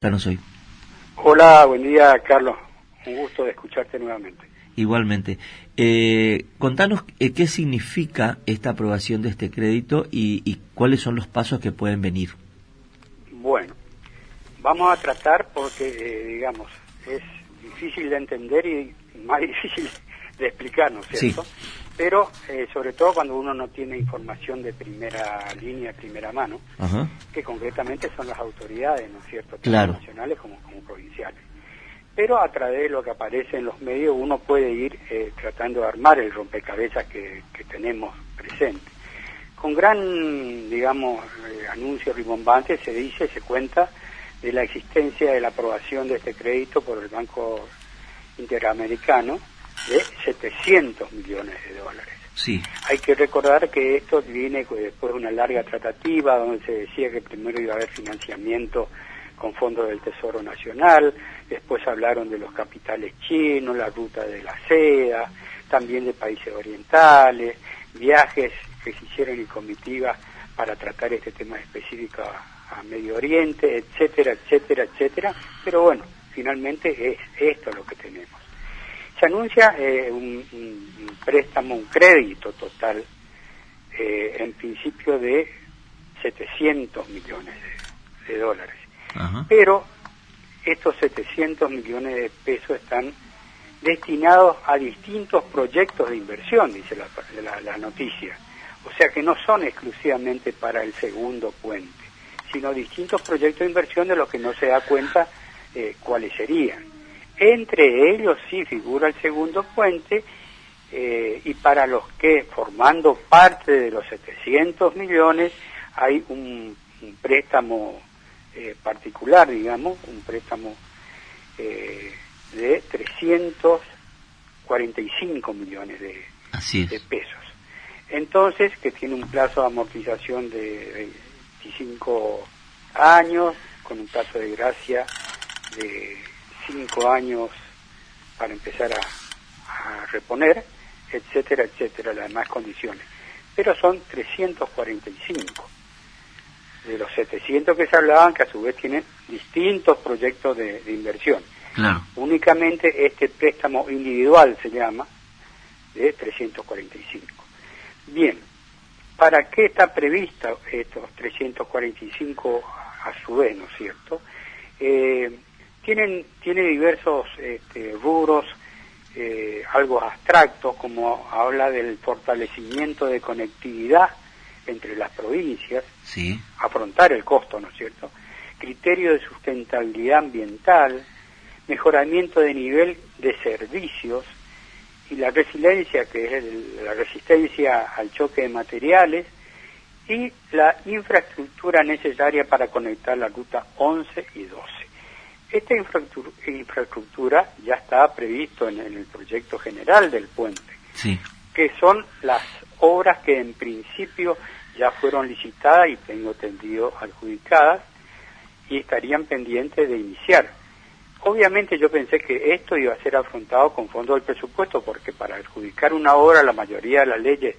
hoy. Hola, buen día Carlos. Un gusto de escucharte nuevamente. Igualmente. Eh, contanos eh, qué significa esta aprobación de este crédito y, cuáles son los pasos que pueden venir. Bueno, vamos a tratar porque, eh, digamos, es difícil de entender y más difícil de explicar, ¿no es cierto? Pero eh, sobre todo cuando uno no tiene información de primera línea, primera mano, que concretamente son las autoridades, ¿no es cierto?, tanto nacionales como, como provinciales. Pero a través de lo que aparece en los medios uno puede ir eh, tratando de armar el rompecabezas que, tenemos presente. Con gran, digamos, eh, anuncio rimbombante se dice, se cuenta de la existencia de la aprobación de este crédito por el Banco Interamericano, de 700 millones de dólares. Sí. Hay que recordar que esto viene después de una larga tratativa donde se decía que primero iba a haber financiamiento con fondos del Tesoro Nacional, después hablaron de los capitales chinos, la ruta de la seda, también de países orientales, viajes que se hicieron en comitiva para tratar este tema específico a, a Medio Oriente, etcétera, etcétera, etcétera, pero bueno, finalmente es esto lo que tenemos se anuncia eh, un, préstamo, un crédito total, eh, en principio de 700 millones de, dólares. Pero estos 700 millones de pesos están destinados a distintos proyectos de inversión, dice la, la, noticia. O sea que no son exclusivamente para el segundo puente, sino distintos proyectos de inversión de los que no se da cuenta eh, cuáles serían. Entre ellos sí figura el segundo puente eh, y para los que formando parte de los 700 millones hay un, préstamo eh, particular, digamos, un préstamo eh, de 345 millones de, de pesos. Entonces, que tiene un plazo de amortización de 25 años, con un plazo de gracia de cinco años para empezar a, reponer, etcétera, etcétera, las demás condiciones. Pero son 345 de los 700 que se hablaban, que a su vez tienen distintos proyectos de, inversión. Únicamente este préstamo individual se llama de 345. Bien, ¿para qué está prevista estos 345 a su vez, no es cierto? Eh, tienen, tiene diversos este, rubros, eh, algo abstractos, como habla del fortalecimiento de conectividad entre las provincias, sí. afrontar el costo, ¿no es cierto? Criterio de sustentabilidad ambiental, mejoramiento de nivel de servicios y la resiliencia, que es la resistencia al choque de materiales, y la infraestructura necesaria para conectar la ruta 11 y 12. Esta infraestructura ya está previsto en, el proyecto general del puente, que son las obras que en principio ya fueron licitadas y tengo entendido adjudicadas y estarían pendientes de iniciar. Obviamente yo pensé que esto iba a ser afrontado con fondos del presupuesto porque para adjudicar una obra la mayoría de las leyes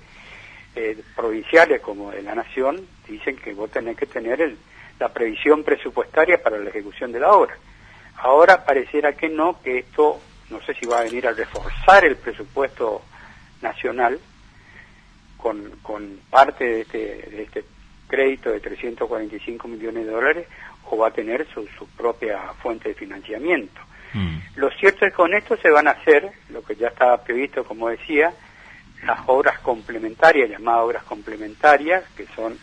eh, provinciales como de la nación dicen que vos tenés que tener la previsión presupuestaria para la ejecución de la obra. Ahora pareciera que no, que esto no sé si va a venir a reforzar el presupuesto nacional con, con parte de este, de este crédito de 345 millones de dólares o va a tener su, su propia fuente de financiamiento. Mm. Lo cierto es que con esto se van a hacer, lo que ya estaba previsto, como decía, las obras complementarias, llamadas obras complementarias, que son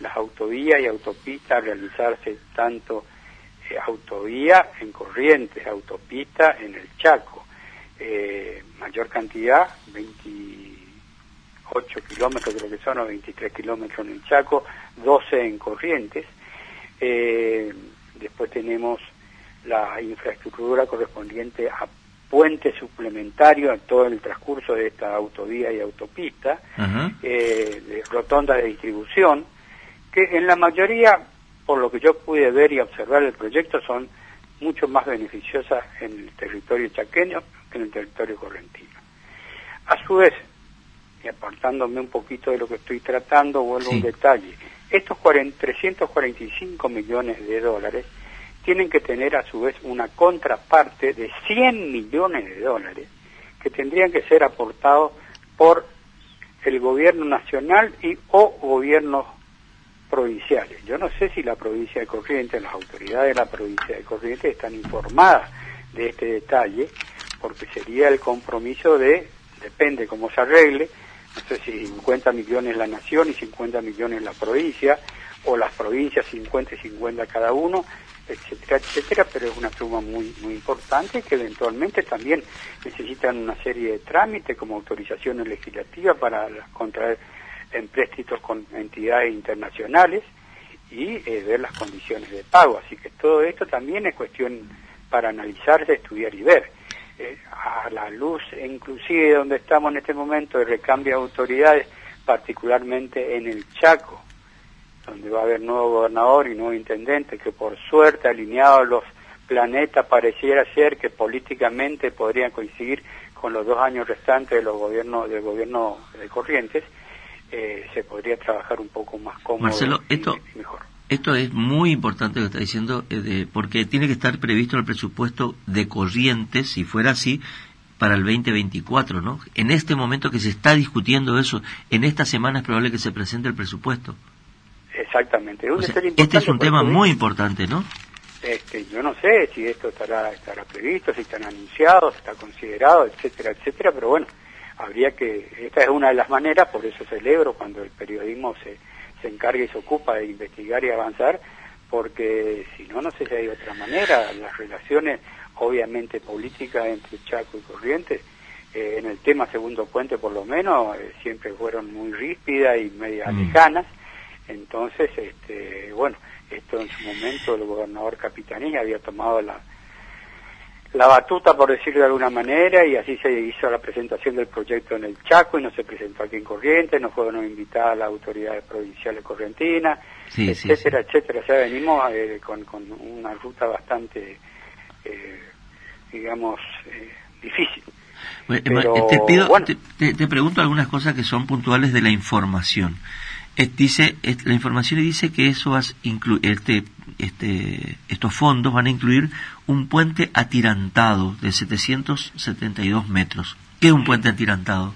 las autovías y autopistas, realizarse tanto autovía en Corrientes, autopista en el Chaco. Eh, mayor cantidad, 28 kilómetros creo que son, o 23 kilómetros en el Chaco, 12 en Corrientes. Eh, después tenemos la infraestructura correspondiente a puente suplementario en todo el transcurso de esta autovía y autopista, eh, de rotonda de distribución, que en la mayoría por lo que yo pude ver y observar el proyecto, son mucho más beneficiosas en el territorio chaqueño que en el territorio correntino. A su vez, y apartándome un poquito de lo que estoy tratando, vuelvo a un detalle. Estos 345 millones de dólares tienen que tener a su vez una contraparte de 100 millones de dólares que tendrían que ser aportados por el gobierno nacional y o gobiernos provinciales. Yo no sé si la provincia de Corrientes, las autoridades de la provincia de Corrientes están informadas de este detalle, porque sería el compromiso de, depende cómo se arregle, no sé si 50 millones la nación y 50 millones la provincia, o las provincias 50 y 50 cada uno, etcétera, etcétera, pero es una suma muy, muy importante que eventualmente también necesitan una serie de trámites como autorizaciones legislativas para contraer empréstitos con entidades internacionales y eh, ver las condiciones de pago. Así que todo esto también es cuestión para analizarse, estudiar y ver. Eh, a la luz, inclusive donde estamos en este momento, de recambio de autoridades, particularmente en el Chaco, donde va a haber nuevo gobernador y nuevo intendente, que por suerte alineados los planetas pareciera ser que políticamente podrían coincidir con los dos años restantes de los gobiernos del gobierno de Corrientes, eh, se podría trabajar un poco más cómodo Marcelo, esto, mejor. Esto es muy importante lo que está diciendo, eh, porque tiene que estar previsto el presupuesto de Corrientes, si fuera así, para el 2024, ¿no? En este momento que se está discutiendo eso, en esta semana es probable que se presente el presupuesto. Exactamente. este es un tema muy importante, ¿no? Este, yo no sé si esto estará, estará previsto, si están anunciados, está considerado, etcétera, etcétera, pero bueno, habría que, esta es una de las maneras, por eso celebro cuando el periodismo se, se encarga y se ocupa de investigar y avanzar, porque si no, no sé si hay otra manera, las relaciones obviamente políticas entre Chaco y Corrientes, eh, en el tema segundo puente por lo menos, eh, siempre fueron muy ríspidas y media mm. lejanas, entonces, este, bueno, esto en su momento el gobernador Capitanía había tomado la, la batuta, por decirlo de alguna manera, y así se hizo la presentación del proyecto en el Chaco y no se presentó aquí en Corrientes, no fueron invitadas las autoridades provinciales correntinas, etcétera, etcétera. O sea, venimos eh, con, con, una ruta bastante, eh, digamos, eh, difícil. te, pido, te pregunto algunas cosas que son puntuales de la información dice, la información dice que eso este, este, estos fondos van a incluir un puente atirantado de 772 metros. ¿Qué es un puente atirantado?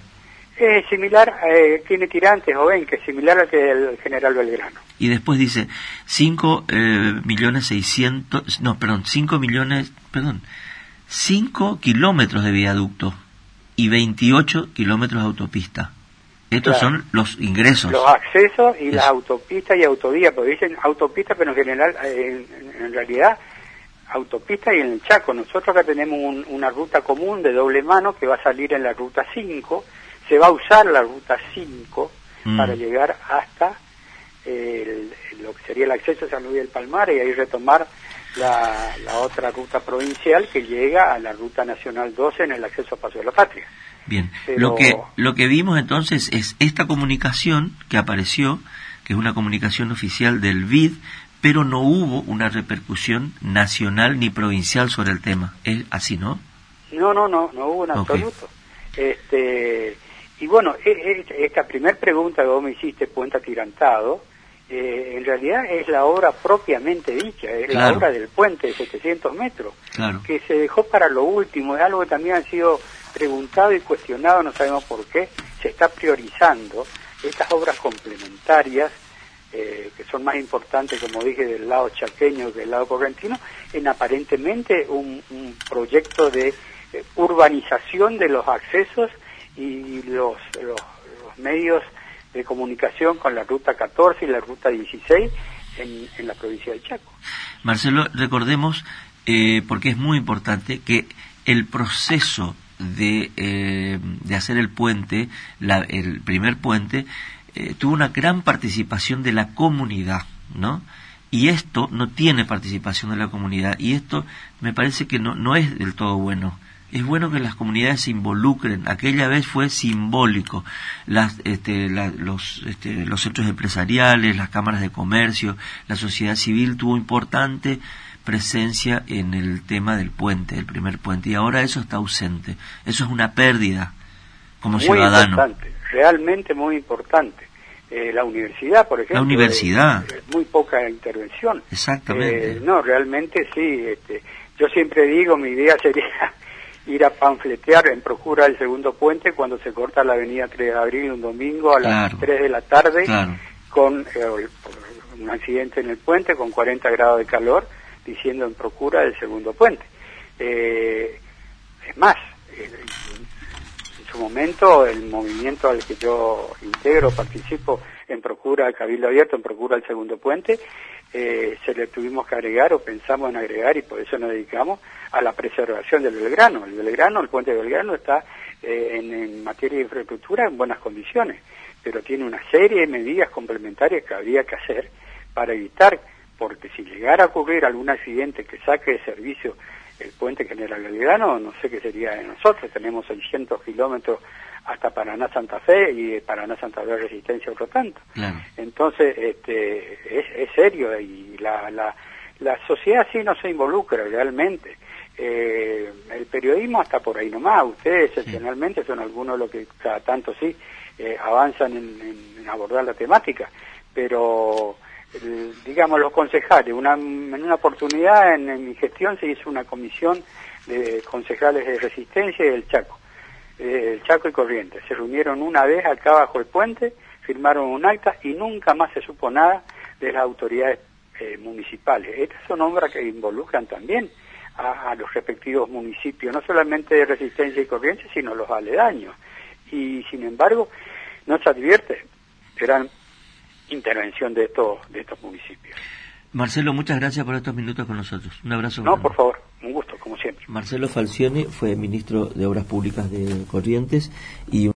Es similar, eh, tiene tirantes, o ven, que es similar al que del general Belgrano. Y después dice 5 eh, millones 600, no, perdón, 5 millones, perdón, 5 kilómetros de viaducto y 28 kilómetros de autopista. Estos son los ingresos. Los accesos y las autopistas y autovías, porque dicen autopistas, pero en general, eh, en, realidad, autopistas y en el Chaco. Nosotros acá tenemos una ruta común de doble mano que va a salir en la ruta 5. Se va a usar la ruta 5 mm. para llegar hasta lo que sería el acceso a San Luis del Palmar y ahí retomar la, la otra ruta provincial que llega a la ruta nacional 12 en el acceso a Paso de la Patria. Bien, lo, que, lo que vimos entonces es esta comunicación que apareció, que es una comunicación oficial del BID, pero no hubo una repercusión nacional ni provincial sobre el tema. ¿Es así, no? No, no, no, no hubo en absoluto. Este, y bueno, e, e, esta primera pregunta que vos me hiciste, Puente Atirantado, eh, en realidad es la obra propiamente dicha, es la obra del puente de 700 metros, que se dejó para lo último, es algo que también ha sido preguntado y cuestionado, no sabemos por qué, se está priorizando estas obras complementarias, eh, que son más importantes, como dije, del lado chaqueño que del lado correntino, en aparentemente un, proyecto de eh, urbanización de los accesos y los, los, medios de comunicación con la ruta 14 y la ruta 16 en, en la provincia de Chaco. Marcelo, recordemos, eh, porque es muy importante, que el proceso de, eh, de hacer el puente, el primer puente, eh, tuvo una gran participación de la comunidad, ¿no? Y esto no tiene participación de la comunidad, y esto me parece que no, no es del todo bueno. Es bueno que las comunidades se involucren. Aquella vez fue simbólico. Las, este, los, este, los centros empresariales, las cámaras de comercio, la sociedad civil tuvo importante presencia en el tema del puente, el primer puente, y ahora eso está ausente. Eso es una pérdida como muy ciudadano. Importante, realmente muy importante. Eh, la universidad, por ejemplo. La universidad. muy poca intervención. Exactamente. no, realmente sí. Este, yo siempre digo, mi idea sería ir a panfletear en procura del segundo puente cuando se corta la avenida 3 de abril un domingo a las 3 de la tarde con eh, un accidente en el puente con 40 grados de calor diciendo en procura del segundo puente. Eh, es más, eh, su momento el movimiento al que yo integro, participo en procura del Cabildo Abierto, en procura del segundo puente, eh, se le tuvimos que agregar o pensamos en agregar y por eso nos dedicamos a la preservación del Belgrano. El Belgrano, el puente de Belgrano está eh, en, materia de infraestructura en buenas condiciones, pero tiene una serie de medidas complementarias que habría que hacer para evitar, porque si llegara a ocurrir algún accidente que saque de servicio el puente General Belgrano, no sé qué sería de nosotros, tenemos 600 kilómetros hasta Paraná Santa Fe y Paraná Santa Fe Resistencia otro tanto. Entonces, este, es, serio y la, la, la sociedad sí no se involucra realmente. Eh, el periodismo hasta por ahí nomás, ustedes excepcionalmente son algunos los que cada tanto sí eh, avanzan en, abordar la temática, pero digamos los concejales, una, en una oportunidad en, mi gestión se hizo una comisión de concejales de resistencia y del Chaco eh, el Chaco y Corrientes. Se reunieron una vez acá bajo el puente, firmaron un acta y nunca más se supo nada de las autoridades eh, municipales. Estas son obras que involucran también a, los respectivos municipios, no solamente de Resistencia y Corrientes, sino los aledaños. Y sin embargo, no se advierte gran intervención de estos, de estos municipios. Marcelo, muchas gracias por estos minutos con nosotros. Un abrazo. No, por favor, un gusto, como siempre. Marcelo Falcione fue ministro de Obras Públicas de Corrientes y